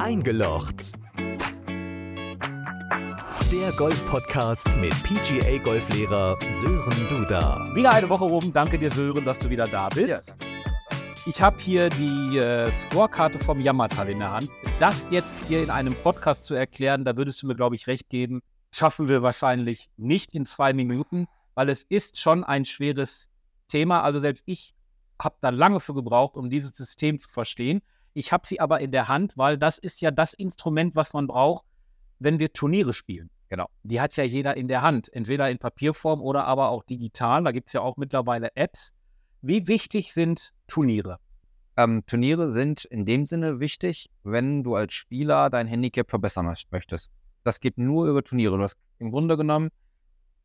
Eingelocht. Der Golf-Podcast mit PGA-Golflehrer Sören Duda. Wieder eine Woche rum. Danke dir, Sören, dass du wieder da bist. Ich habe hier die äh, Scorekarte vom Yamatal in der Hand. Das jetzt hier in einem Podcast zu erklären, da würdest du mir, glaube ich, recht geben, schaffen wir wahrscheinlich nicht in zwei Minuten, weil es ist schon ein schweres Thema. Also selbst ich habe da lange für gebraucht, um dieses System zu verstehen. Ich habe sie aber in der Hand, weil das ist ja das Instrument, was man braucht, wenn wir Turniere spielen. Genau. Die hat ja jeder in der Hand, entweder in Papierform oder aber auch digital. Da gibt es ja auch mittlerweile Apps. Wie wichtig sind Turniere? Ähm, Turniere sind in dem Sinne wichtig, wenn du als Spieler dein Handicap verbessern möchtest. Das geht nur über Turniere. Du hast im Grunde genommen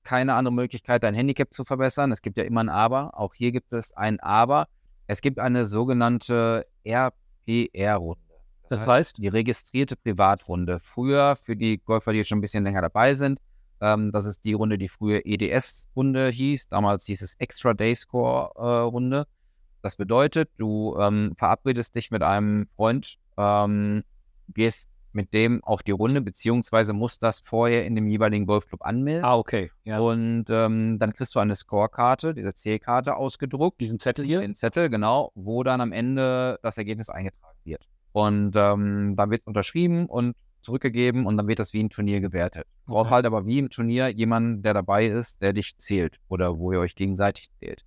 keine andere Möglichkeit, dein Handicap zu verbessern. Es gibt ja immer ein Aber. Auch hier gibt es ein Aber. Es gibt eine sogenannte RPR-Runde. Das heißt? Die registrierte Privatrunde. Früher, für die Golfer, die schon ein bisschen länger dabei sind, ähm, das ist die Runde, die früher EDS-Runde hieß. Damals hieß es Extra Day Score-Runde. Äh, das bedeutet, du ähm, verabredest dich mit einem Freund, ähm, gehst mit dem auch die Runde, beziehungsweise musst das vorher in dem jeweiligen Golfclub anmelden. Ah, okay. Ja. Und ähm, dann kriegst du eine Scorekarte, diese Zählkarte ausgedruckt. Diesen Zettel hier? Den Zettel, genau, wo dann am Ende das Ergebnis eingetragen wird. Und ähm, dann wird unterschrieben und zurückgegeben und dann wird das wie ein Turnier gewertet. Du brauchst halt aber wie im Turnier jemanden, der dabei ist, der dich zählt oder wo ihr euch gegenseitig zählt.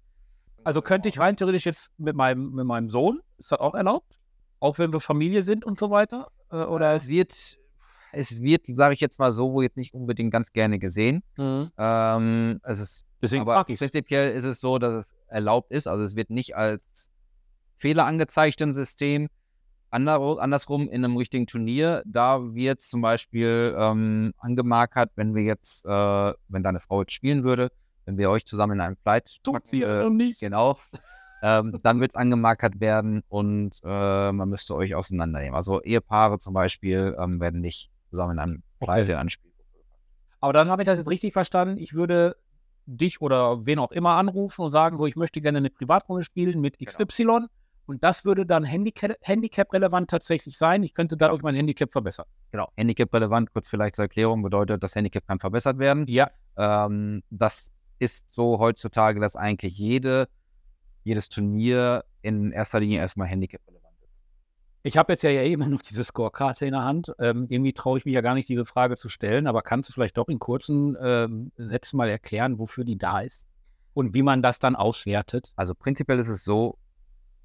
Also könnte ich rein theoretisch jetzt mit meinem, mit meinem Sohn, ist das auch erlaubt? Auch wenn wir Familie sind und so weiter? Äh, oder es wird, es wird, sage ich jetzt mal so, wo jetzt nicht unbedingt ganz gerne gesehen. Mhm. Ähm, es ist, Deswegen aber frage ich. prinzipiell ist es so, dass es erlaubt ist. Also es wird nicht als Fehler angezeigt im System. Ander, andersrum in einem richtigen Turnier, da wird zum Beispiel ähm, angemarkert, wenn wir jetzt, äh, wenn deine Frau jetzt spielen würde, wenn wir euch zusammen in einem Flight Tut sie äh, nicht. Genau. Ähm, dann wird es angemarkert werden und äh, man müsste euch auseinandernehmen. Also Ehepaare zum Beispiel ähm, werden nicht zusammen in einem Flight Okay. Spiel. Aber dann habe ich das jetzt richtig verstanden. Ich würde dich oder wen auch immer anrufen und sagen, so, ich möchte gerne eine Privatrunde spielen mit XY. Und das würde dann Handicap- Handicap-relevant tatsächlich sein. Ich könnte dadurch mein Handicap verbessern. Genau. Handicap relevant, kurz vielleicht zur Erklärung, bedeutet, das Handicap kann verbessert werden. Ja. Ähm, das ist so heutzutage, dass eigentlich jede, jedes Turnier in erster Linie erstmal Handicap relevant ist. Ich habe jetzt ja immer noch diese Scorekarte in der Hand. Ähm, irgendwie traue ich mich ja gar nicht, diese Frage zu stellen. Aber kannst du vielleicht doch in kurzen ähm, Sätzen mal erklären, wofür die da ist? Und wie man das dann auswertet? Also prinzipiell ist es so,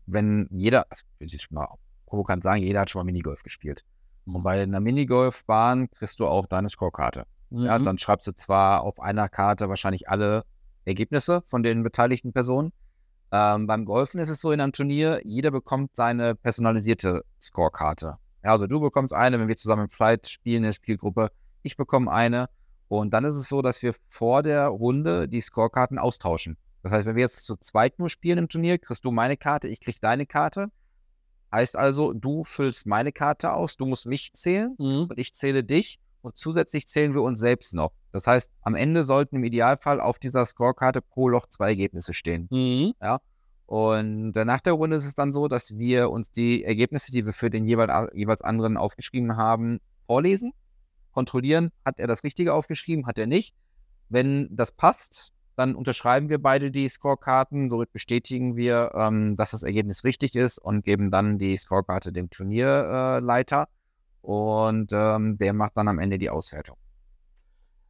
wenn jeder, also ich will jetzt mal provokant sagen, jeder hat schon mal Minigolf gespielt. Und bei einer Minigolfbahn kriegst du auch deine Scorekarte. Ja, Mhm. dann schreibst du zwar auf einer Karte wahrscheinlich alle Ergebnisse von den beteiligten Personen. Ähm, beim Golfen ist es so in einem Turnier, jeder bekommt seine personalisierte Scorekarte. Ja, also du bekommst eine, wenn wir zusammen im Flight spielen, in der Spielgruppe, ich bekomme eine. Und dann ist es so, dass wir vor der Runde die Scorekarten austauschen. Das heißt, wenn wir jetzt zu zweit nur spielen im Turnier, kriegst du meine Karte, ich krieg deine Karte. Heißt also, du füllst meine Karte aus, du musst mich zählen Mhm. und ich zähle dich und zusätzlich zählen wir uns selbst noch. Das heißt, am Ende sollten im Idealfall auf dieser Scorekarte pro Loch zwei Ergebnisse stehen. Mhm. Und äh, nach der Runde ist es dann so, dass wir uns die Ergebnisse, die wir für den jeweil, jeweils anderen aufgeschrieben haben, vorlesen, kontrollieren, hat er das Richtige aufgeschrieben, hat er nicht. Wenn das passt, dann unterschreiben wir beide die Scorekarten, somit bestätigen wir, ähm, dass das Ergebnis richtig ist und geben dann die Scorekarte dem Turnierleiter äh, und ähm, der macht dann am Ende die Auswertung.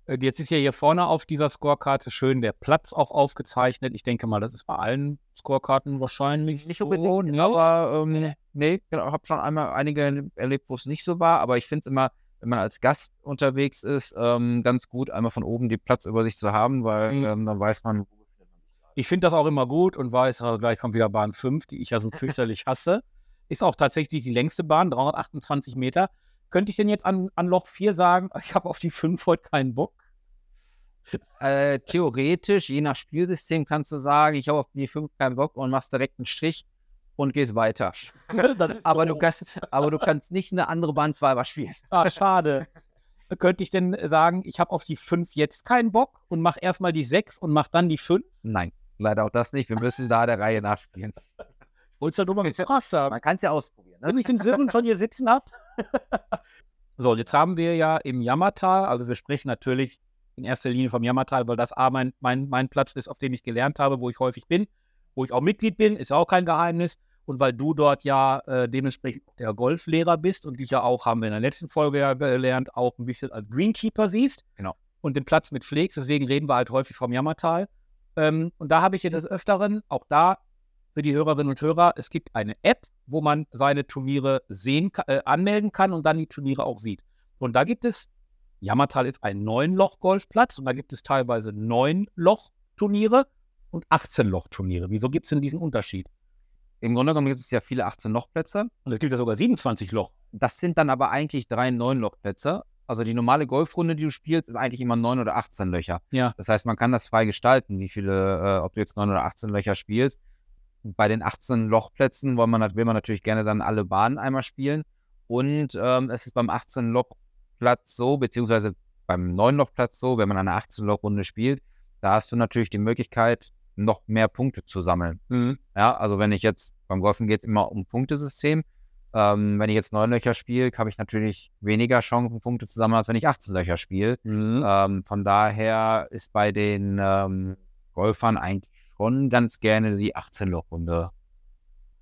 Äh, Jetzt ist ja hier vorne auf dieser Scorekarte schön der Platz auch aufgezeichnet. Ich denke mal, das ist bei allen Scorekarten wahrscheinlich Nicht so, unbedingt, ne? aber ähm, nee, genau, habe schon einmal einige erlebt, wo es nicht so war, aber ich finde es immer, wenn man als Gast unterwegs ist, ähm, ganz gut, einmal von oben die Platzübersicht zu haben, weil Mhm. ähm, dann weiß man. Ich finde das auch immer gut und weiß, äh, gleich kommt wieder Bahn 5, die ich ja so fürchterlich hasse. Ist auch tatsächlich die längste Bahn, 328 Meter. Könnte ich denn jetzt an, an Loch 4 sagen, ich habe auf die 5 heute keinen Bock? Äh, theoretisch, je nach Spielsystem, kannst du sagen, ich habe auf die 5 keinen Bock und machst direkt einen Strich und gehst weiter. Aber du, kannst, aber du kannst nicht eine andere Bahn zweimal spielen. Ah, schade. Könnte ich denn sagen, ich habe auf die 5 jetzt keinen Bock und mache erstmal die 6 und mache dann die 5? Nein, leider auch das nicht. Wir müssen da der Reihe nachspielen. Wolltest du ja nur mal gefragt haben. Man kann es ja ausprobieren. Ne? Wenn ich den Sören schon hier sitzen habe, so, jetzt haben wir ja im Jammertal, also wir sprechen natürlich in erster Linie vom Jammertal, weil das A mein, mein, mein Platz ist, auf dem ich gelernt habe, wo ich häufig bin, wo ich auch Mitglied bin, ist auch kein Geheimnis. Und weil du dort ja äh, dementsprechend der Golflehrer bist und dich ja auch, haben wir in der letzten Folge ja gelernt, auch ein bisschen als Greenkeeper siehst. Genau. Und den Platz mit pflegst, deswegen reden wir halt häufig vom Jammertal. Ähm, und da habe ich jetzt des Öfteren, auch da für die Hörerinnen und Hörer, es gibt eine App, wo man seine Turniere sehen, äh, anmelden kann und dann die Turniere auch sieht. Und da gibt es, Jammertal ist ein Neun-Loch-Golfplatz und da gibt es teilweise Neun-Loch-Turniere und 18-Loch-Turniere. Wieso gibt es denn diesen Unterschied? Im Grunde genommen gibt es ja viele 18-Loch-Plätze. Und es gibt ja sogar 27 Loch. Das sind dann aber eigentlich drei 9-Loch-Plätze. Also die normale Golfrunde, die du spielst, ist eigentlich immer 9 oder 18 Löcher. Ja. Das heißt, man kann das frei gestalten, wie viele, äh, ob du jetzt 9 oder 18 Löcher spielst. Bei den 18 Lochplätzen will man, will man natürlich gerne dann alle Bahnen einmal spielen. Und ähm, es ist beim 18 Lochplatz so, beziehungsweise beim 9 Lochplatz so, wenn man eine 18 Loch-Runde spielt, da hast du natürlich die Möglichkeit, noch mehr Punkte zu sammeln. Mhm. Ja, also wenn ich jetzt, beim Golfen geht es immer um Punktesystem. Ähm, wenn ich jetzt neun Löcher spiele, habe ich natürlich weniger Chancen, Punkte zu sammeln, als wenn ich 18 Löcher spiele. Mhm. Ähm, von daher ist bei den ähm, Golfern eigentlich schon ganz gerne die 18-Loch-Runde.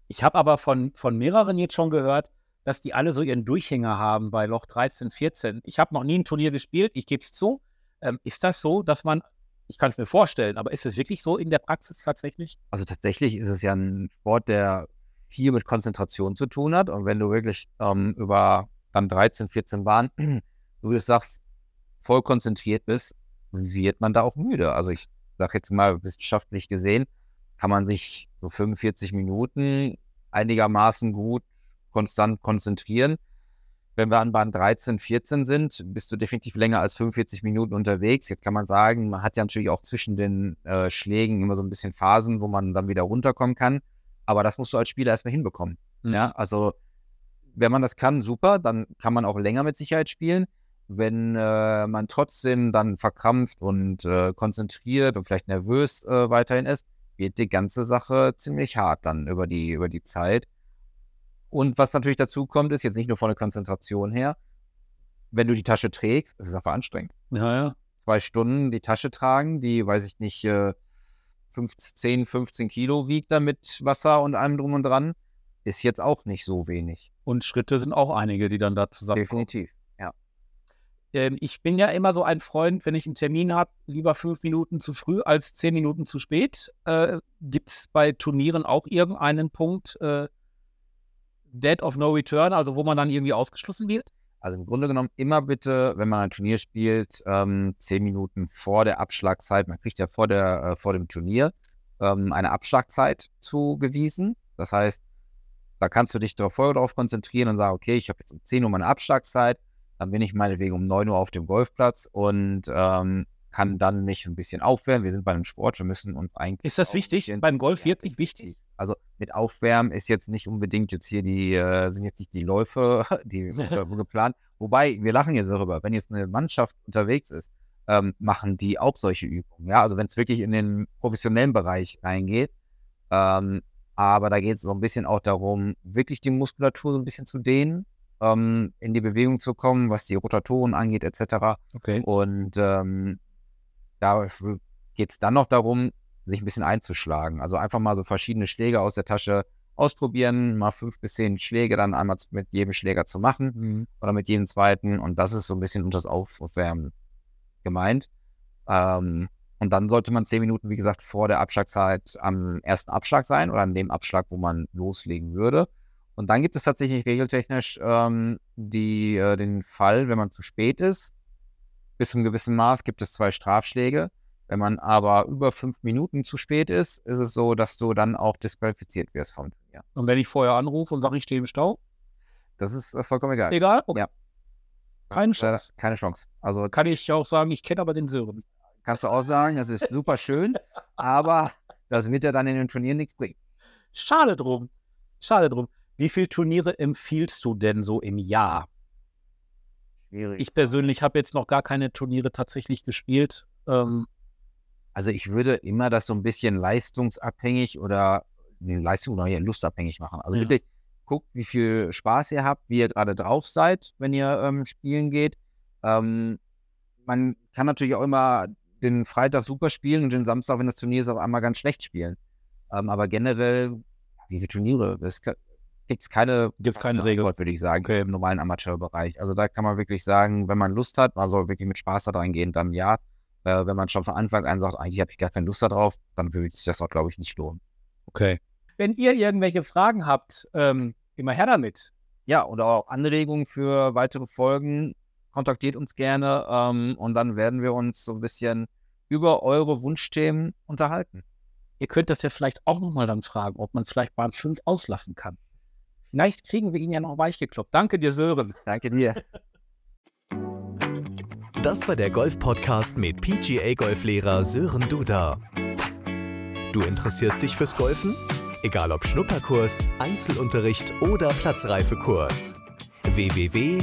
Ich habe aber von, von mehreren jetzt schon gehört, dass die alle so ihren Durchhänger haben bei Loch 13, 14. Ich habe noch nie ein Turnier gespielt, ich gebe es zu. Ähm, ist das so, dass man, ich kann es mir vorstellen, aber ist es wirklich so in der Praxis tatsächlich? Also tatsächlich ist es ja ein Sport, der viel mit Konzentration zu tun hat. Und wenn du wirklich ähm, über dann 13, 14 Bahnen, so wie du sagst, voll konzentriert bist, wird man da auch müde. Also ich sage jetzt mal wissenschaftlich gesehen, kann man sich so 45 Minuten einigermaßen gut konstant konzentrieren. Wenn wir an Bahn 13, 14 sind, bist du definitiv länger als 45 Minuten unterwegs. Jetzt kann man sagen, man hat ja natürlich auch zwischen den äh, Schlägen immer so ein bisschen Phasen, wo man dann wieder runterkommen kann. Aber das musst du als Spieler erstmal hinbekommen. Mhm. Ja, also wenn man das kann, super, dann kann man auch länger mit Sicherheit spielen. Wenn äh, man trotzdem dann verkrampft und äh, konzentriert und vielleicht nervös äh, weiterhin ist, wird die ganze Sache ziemlich hart dann über die, über die Zeit. Und was natürlich dazu kommt, ist jetzt nicht nur von der Konzentration her, wenn du die Tasche trägst, ist es einfach anstrengend. Ja, ja. Zwei Stunden die Tasche tragen, die, weiß ich nicht, äh, 15, 15 Kilo wiegt da mit Wasser und allem drum und dran, ist jetzt auch nicht so wenig. Und Schritte sind auch einige, die dann da zusammenkommen. Definitiv. Ähm, ich bin ja immer so ein Freund, wenn ich einen Termin habe, lieber fünf Minuten zu früh als zehn Minuten zu spät. Äh, Gibt es bei Turnieren auch irgendeinen Punkt, äh, Dead of No Return, also wo man dann irgendwie ausgeschlossen wird? Also im Grunde genommen immer bitte, wenn man ein Turnier spielt, ähm, zehn Minuten vor der Abschlagzeit, man kriegt ja vor, der, äh, vor dem Turnier ähm, eine Abschlagzeit zugewiesen. Das heißt, da kannst du dich darauf, voll darauf konzentrieren und sagen, okay, ich habe jetzt um 10 Uhr meine Abschlagzeit, dann bin ich meinetwegen um 9 Uhr auf dem Golfplatz und ähm, kann dann mich ein bisschen aufwärmen. Wir sind bei einem Sport, wir müssen uns eigentlich. Ist das wichtig? Beim Golf wirklich wichtig? Also mit Aufwärmen ist jetzt nicht unbedingt jetzt hier die, äh, sind jetzt nicht die Läufe, die geplant. Wobei, wir lachen jetzt darüber, wenn jetzt eine Mannschaft unterwegs ist, ähm, machen die auch solche Übungen. Ja, also wenn es wirklich in den professionellen Bereich reingeht. Ähm, aber da geht es so ein bisschen auch darum, wirklich die Muskulatur so ein bisschen zu dehnen, ähm, in die Bewegung zu kommen, was die Rotatoren angeht, etc. Okay. Und ähm, da geht es dann noch darum, sich ein bisschen einzuschlagen. Also einfach mal so verschiedene Schläge aus der Tasche ausprobieren, mal fünf bis zehn Schläge dann einmal mit jedem Schläger zu machen Mhm. oder mit jedem zweiten. Und das ist so ein bisschen unter das Aufwärmen gemeint. Ähm, und dann sollte man zehn Minuten, wie gesagt, vor der Abschlagzeit am ersten Abschlag sein oder an dem Abschlag, wo man loslegen würde. Und dann gibt es tatsächlich regeltechnisch ähm, die, äh, den Fall, wenn man zu spät ist, bis zu einem gewissen Maß gibt es zwei Strafschläge. Wenn man aber über fünf Minuten zu spät ist, ist es so, dass du dann auch disqualifiziert wirst vom Turnier. Und wenn ich vorher anrufe und sage, ich stehe im Stau? Das ist äh, vollkommen egal. Egal? Okay. Ja. Keine Chance. Keine Chance. Also Kann ich auch sagen, ich kenne aber den Sören. kannst du auch sagen, das ist super schön, aber das wird ja dann in den Turnieren nichts bringen. Schade drum. Schade drum. Wie viele Turniere empfiehlst du denn so im Jahr? Schwierig. Ich persönlich habe jetzt noch gar keine Turniere tatsächlich gespielt. Ähm, also ich würde immer das so ein bisschen leistungsabhängig oder nee, Leistung oder lustabhängig machen. Also Ja. wirklich guckt, wie viel Spaß ihr habt, wie ihr gerade drauf seid, wenn ihr ähm, spielen geht. Ähm, man kann natürlich auch immer den Freitag super spielen und den Samstag, wenn das Turnier ist, auf einmal ganz schlecht spielen. Ähm, aber generell, wie viele Turniere? Es gibt es keine, Gibt's keine Regel. Würde ich sagen, Okay. im normalen Amateurbereich. Also da kann man wirklich sagen, wenn man Lust hat, man soll wirklich mit Spaß da reingehen, dann ja. Äh, wenn man schon von Anfang an sagt, eigentlich habe ich gar keine Lust darauf, dann würde sich das auch, glaube ich, nicht lohnen. Okay. Wenn ihr irgendwelche Fragen habt, ähm, immer her damit. Ja, oder auch Anregungen für weitere Folgen, kontaktiert uns gerne ähm, und dann werden wir uns so ein bisschen über eure Wunschthemen unterhalten. Ihr könnt das ja vielleicht auch nochmal dann fragen, ob man vielleicht Bahn 5 auslassen kann. Vielleicht kriegen wir ihn ja noch weich gekloppt. Danke dir, Sören. Danke dir. Das war der Golf-Podcast mit PGA-Golflehrer Sören Duda. Du interessierst dich fürs Golfen? Egal ob Schnupperkurs, Einzelunterricht oder Platzreifekurs. www.sdgolf.de